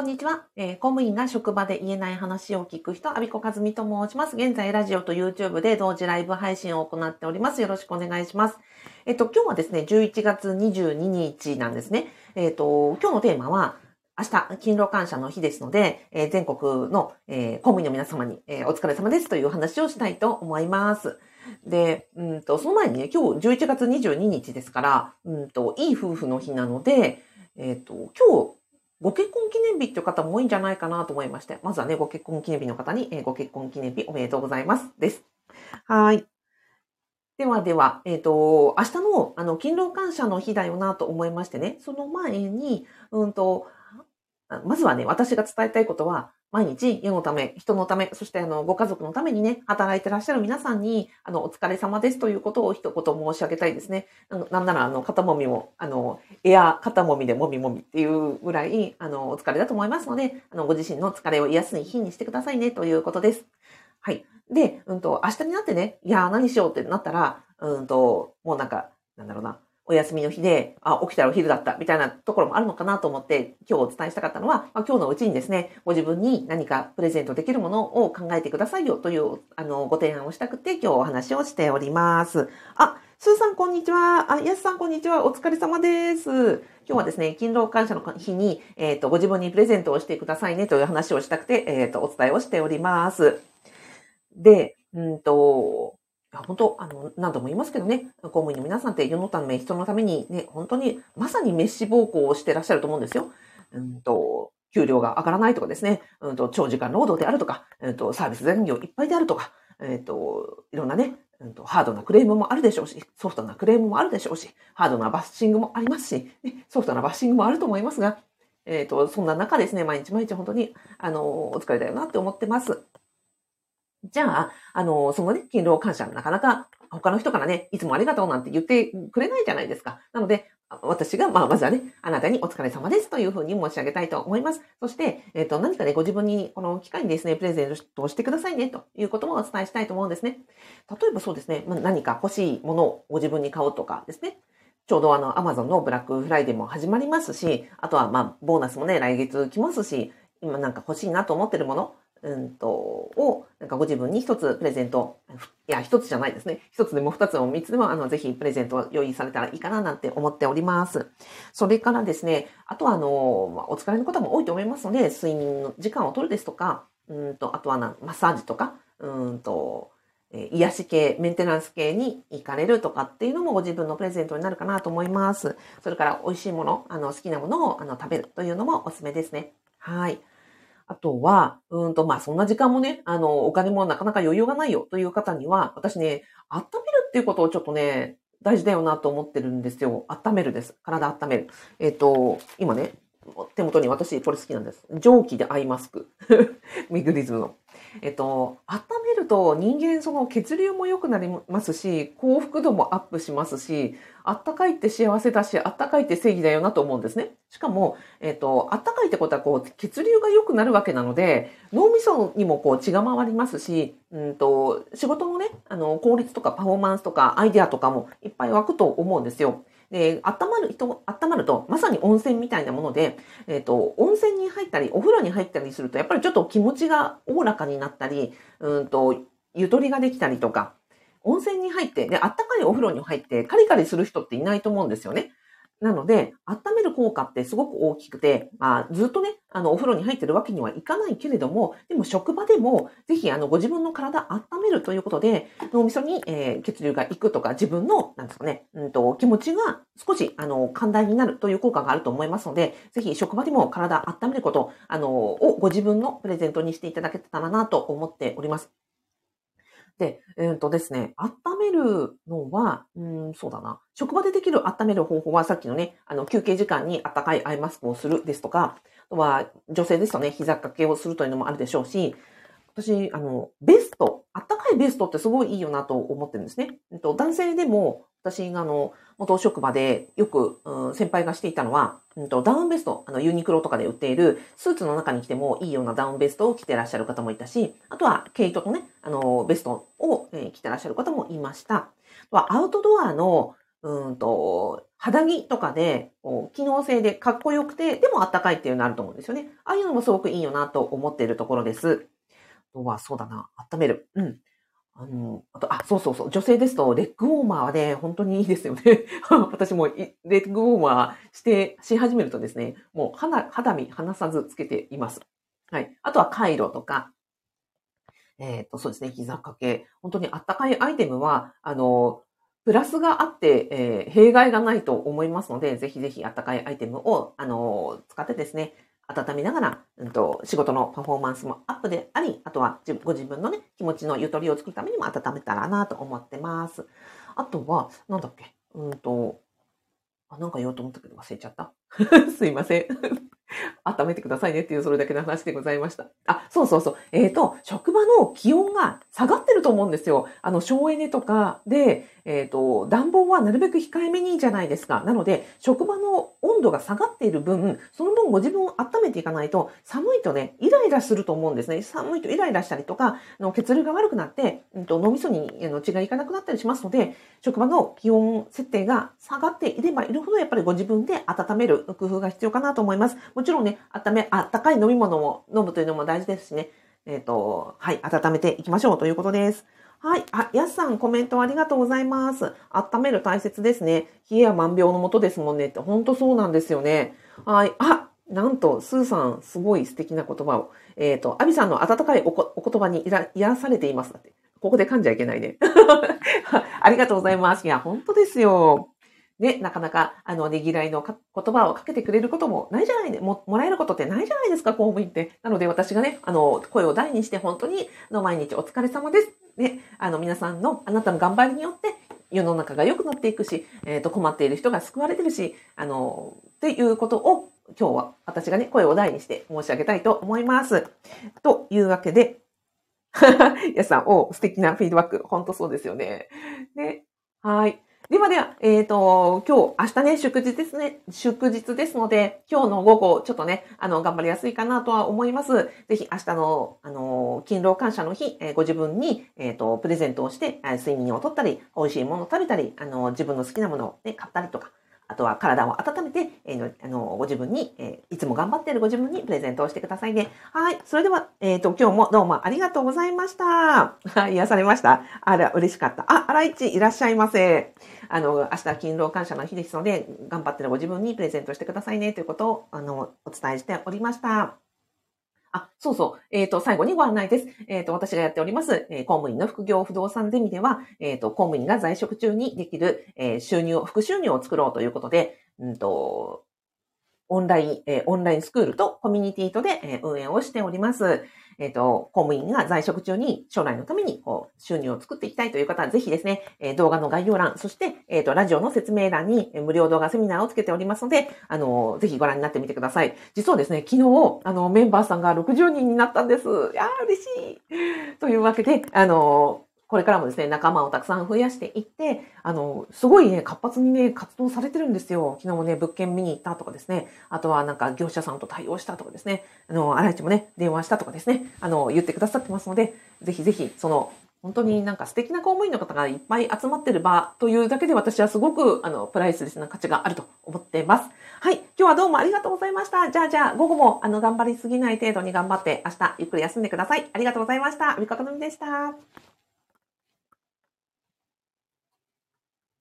こんにちは、えー公務員が職場で言えない話を聞く人、アビコカズミと申します。現在、ラジオと YouTube で同時ライブ配信を行っております。よろしくお願いします。えっと、今日はですね、11月22日なんですね。えっと、今日のテーマは、明日、勤労感謝の日ですので、えー全国の、えー公務員の皆様に、えーお疲れ様ですという話をしたいと思います。で、うんと、その前にね、今日11月22日ですから、うんと、いい夫婦の日なので、えっと、今日、ご結婚記念日っていう方も多いんじゃないかなと思いまして、まずはね、ご結婚記念日の方に、えーご結婚記念日おめでとうございます。です。はい。ではでは、えっ、と、明日の、あの、勤労感謝の日だよなと思いましてね、その前に、うんと、まずはね、私が伝えたいことは、毎日世のため、人のため、そしてあの、ご家族のためにね、働いてらっしゃる皆さんに、あの、お疲れ様ですということを一言申し上げたいですね。あのなんなら、あの、肩もみも、あの、エア肩もみでもみもみっていうぐらい、あの、お疲れだと思いますので、あの、ご自身の疲れを癒す日にしてくださいねということです。はい。で、うんと、明日になってね、いやー何しようってなったら、うんと、もうなんか、なんだろうな、お休みの日で、あ、起きたらお昼だったみたいなところもあるのかなと思って、今日お伝えしたかったのは、まあ、今日のうちにですね、ご自分に何かプレゼントできるものを考えてくださいよという、あの、ご提案をしたくて、今日お話をしております。あ、スーさんこんにちは。あ、ヤスさんこんにちは。お疲れ様です。今日はですね、勤労感謝の日に、えっ、と、ご自分にプレゼントをしてくださいねという話をしたくて、えっ、と、お伝えをしております。で、うんと、本当、あの、何度も言いますけどね、公務員の皆さんって世のため、人のためにね、本当に、まさに滅私暴行をしてらっしゃると思うんですよ。うんと、給料が上がらないとかですね、うんと、長時間労働であるとか、うんと、サービス残業いっぱいであるとか、えっ、と、いろんなね、うんと、ハードなクレームもあるでしょうし、ソフトなクレームもあるでしょうし、ハードなバッシングもありますし、ね、ソフトなバッシングもあると思いますが、えっ、と、そんな中ですね、毎日毎日本当に、あの、お疲れだよなって思ってます。じゃあ、あの、そのね、勤労感謝、なかなか他の人からね、いつもありがとうなんて言ってくれないじゃないですか。なので、私が、まあ、まずはね、あなたにお疲れ様ですというふうに申し上げたいと思います。そして、えっ、と、何かね、ご自分にこの機会にですね、プレゼントをしてくださいねということもお伝えしたいと思うんですね。例えばそうですね、まあ、何か欲しいものをご自分に買おうとかですね。ちょうどあの、アマゾンのブラックフライデーも始まりますし、あとはまあ、ボーナスもね、来月来ますし、今なんか欲しいなと思ってるもの、うんと、を、なんかご自分に一つプレゼント、いや、一つじゃないですね。一つでも二つでも三つでも、あの、ぜひプレゼントを用意されたらいいかななんて思っております。それからですね、あとはあの、まあお疲れの方も多いと思いますので、睡眠の時間を取るですとか、うんと、あとはな、マッサージとか、うんと、癒し系、メンテナンス系に行かれるとかっていうのもご自分のプレゼントになるかなと思います。それから美味しいもの、あの、好きなものをあの食べるというのもおすすめですね。はい。あとは、うんと、まあ、そんな時間もね、あの、お金もなかなか余裕がないよという方には、私ね、温めるっていうことをちょっとね、大事だよなと思ってるんですよ。温めるです。体温める。えっ、と、今ね、手元に私これ好きなんです。蒸気でアイマスク。ミグリズムの。えっと、温めると人間その血流も良くなりますし、幸福度もアップしますし、あったかいって幸せだし、あったかいって正義だよなと思うんですね。しかも、えっと、あったかいってことはこう、血流が良くなるわけなので、脳みそにもこう血が回りますし、うんと、仕事のね、あの、効率とかパフォーマンスとかアイデアとかもいっぱい湧くと思うんですよ。で、温まる人、温まると、まさに温泉みたいなもので、えっ、と、温泉に入ったり、お風呂に入ったりすると、やっぱりちょっと気持ちがおおらかになったり、うんと、ゆとりができたりとか、温泉に入って、で、温かいお風呂に入って、カリカリする人っていないと思うんですよね。なので、温める効果ってすごく大きくて、まあ、ずっとね、あの、お風呂に入ってるわけにはいかないけれども、でも職場でも、ぜひ、あの、ご自分の体温めるということで、脳みそに、えー血流がいくとか、自分の、なんですかね、うんと、気持ちが少し、あの、寛大になるという効果があると思いますので、ぜひ、職場でも体温めること、あの、をご自分のプレゼントにしていただけたらなと思っております。で、えっ、とですね、温めるのは、うん、そうだな。職場でできる温める方法は、さっきのね、あの、休憩時間に温かいアイマスクをするですとか、あとは、女性ですとね、膝掛けをするというのもあるでしょうし、私、あの、ベスト、あったかいベストってすごいいいよなと思ってるんですね。えっと、男性でも、私があの、元職場でよく、うん、先輩がしていたのは、うんと、ダウンベスト、あの、ユニクロとかで売っている、スーツの中に着てもいいようなダウンベストを着てらっしゃる方もいたし、あとは、毛糸とね、あの、ベストを、え着てらっしゃる方もいました。アウトドアの、うんと、肌着とかで、機能性でかっこよくて、でもあったかいっていうのあると思うんですよね。ああいうのもすごくいいよなと思っているところです。あとは、そうだな、温める。うん。あの、あと、あ、そうそうそう、女性ですと、レッグウォーマーはね、本当にいいですよね。私もレッグウォーマーして、し始めるとですね、もう肌、肌身離さずつけています。はい。あとは、カイロとか、えっ、ー、と、そうですね、膝掛け。本当にあったかいアイテムは、あの、プラスがあって、えー、弊害がないと思いますので、ぜひぜひあったかいアイテムを、あの、使ってですね、温めながら、うんと、仕事のパフォーマンスもアップであり、あとはご自分のね、気持ちのゆとりを作るためにも温めたらなと思ってます。あとは、なんだっけ、うんと、あ、なんか言おうと思ったけど忘れちゃった。すいません。温めてくださいねっていうそれだけの話でございました。あ、そうそうそう。えっ、ー、と、職場の気温が下がってると思うんですよ。あの、省エネとかで、えっ、ー、と、暖房はなるべく控えめにいいじゃないですか。なので、職場の温度が下がっている分、その分ご自分を温めていかないと、寒いとね、イライラすると思うんですね。寒いとイライラしたりとか、の血流が悪くなって、うん、と脳みそに血がいかなくなったりしますので、職場の気温設定が下がっていればいるほど、やっぱりご自分で温める工夫が必要かなと思います。もちろんね、温め、あったかい飲み物を飲むというのも大事ですしね。えっ、ー、と、はい、温めていきましょうということです。はい。あ、やすさん、コメントありがとうございます。温める大切ですね。冷えや万病のもとですもんねって、ほんとそうなんですよね。はい。あ、なんと、スーさん、すごい素敵な言葉を。えっ、ー、と、アビさんの温かいお言葉に癒されています。だってここで噛んじゃいけないね。ありがとうございます。いや、本当ですよ。ね、なかなか、あの、ねぎらいの言葉をかけてくれることもないじゃないで、も、もらえることってないじゃないですか、公務員って。なので私がね、あの、声を大にして本当に、の、毎日お疲れ様です。ね、あの、皆さんの、あなたの頑張りによって、世の中が良くなっていくし、えっ、ー、と、困っている人が救われてるし、あの、っていうことを、今日は私がね、声を大にして申し上げたいと思います。というわけで、やさん、お素敵なフィードバック。本当そうですよね。で、はい。ではでは、えっ、ー、と、今日、明日ね、祝日ですね、祝日ですので、今日の午後、ちょっとね、あの、頑張りやすいかなとは思います。ぜひ、明日の、あの、勤労感謝の日、えー、ご自分に、えっ、ー、と、プレゼントをして、睡眠をとったり、美味しいものを食べたり、あの、自分の好きなものをね、買ったりとか、あとは体を温めて、えー、あの、ご自分に、えー、いつも頑張っているご自分にプレゼントをしてくださいね。はい。それでは、えっ、ー、と、今日もどうもありがとうございました。はい、癒されました。あら、嬉しかった。あ、あらいち、いらっしゃいませ。あの、明日勤労感謝の日ですので、頑張ってるご自分にプレゼントしてくださいねということを、あの、お伝えしておりました。あ、そうそう。えっ、ー、と、最後にご案内です。えっ、ー、と、私がやっております、えー、公務員の副業不動産ゼミでは、えっ、と、公務員が在職中にできる、え収入、副収入を作ろうということで、うんと、オンライン、えオンラインスクールとコミュニティとで、え運営をしております。えっ、ー、と、公務員が在職中に将来のためにこう収入を作っていきたいという方は、ぜひですね、え動画の概要欄、そして、えっ、と、ラジオの説明欄に無料動画セミナーをつけておりますので、あの、ぜひご覧になってみてください。実はですね、昨日、あの、メンバーさんが60人になったんです。いやー、嬉しい。というわけで、あの、これからもですね、仲間をたくさん増やしていって、あの、すごいね、活発にね、活動されてるんですよ。昨日もね、物件見に行ったとかですね、あとはなんか業者さんと対応したとかですね、あの、荒市もね、電話したとかですね、あの、言ってくださってますので、ぜひぜひ、その、本当になんか素敵な公務員の方がいっぱい集まってる場というだけで私はすごくあのプライスレスな価値があると思っています。はい。今日はどうもありがとうございました。じゃあじゃあ午後もあの頑張りすぎない程度に頑張って明日ゆっくり休んでください。ありがとうございました。みかとのみでした。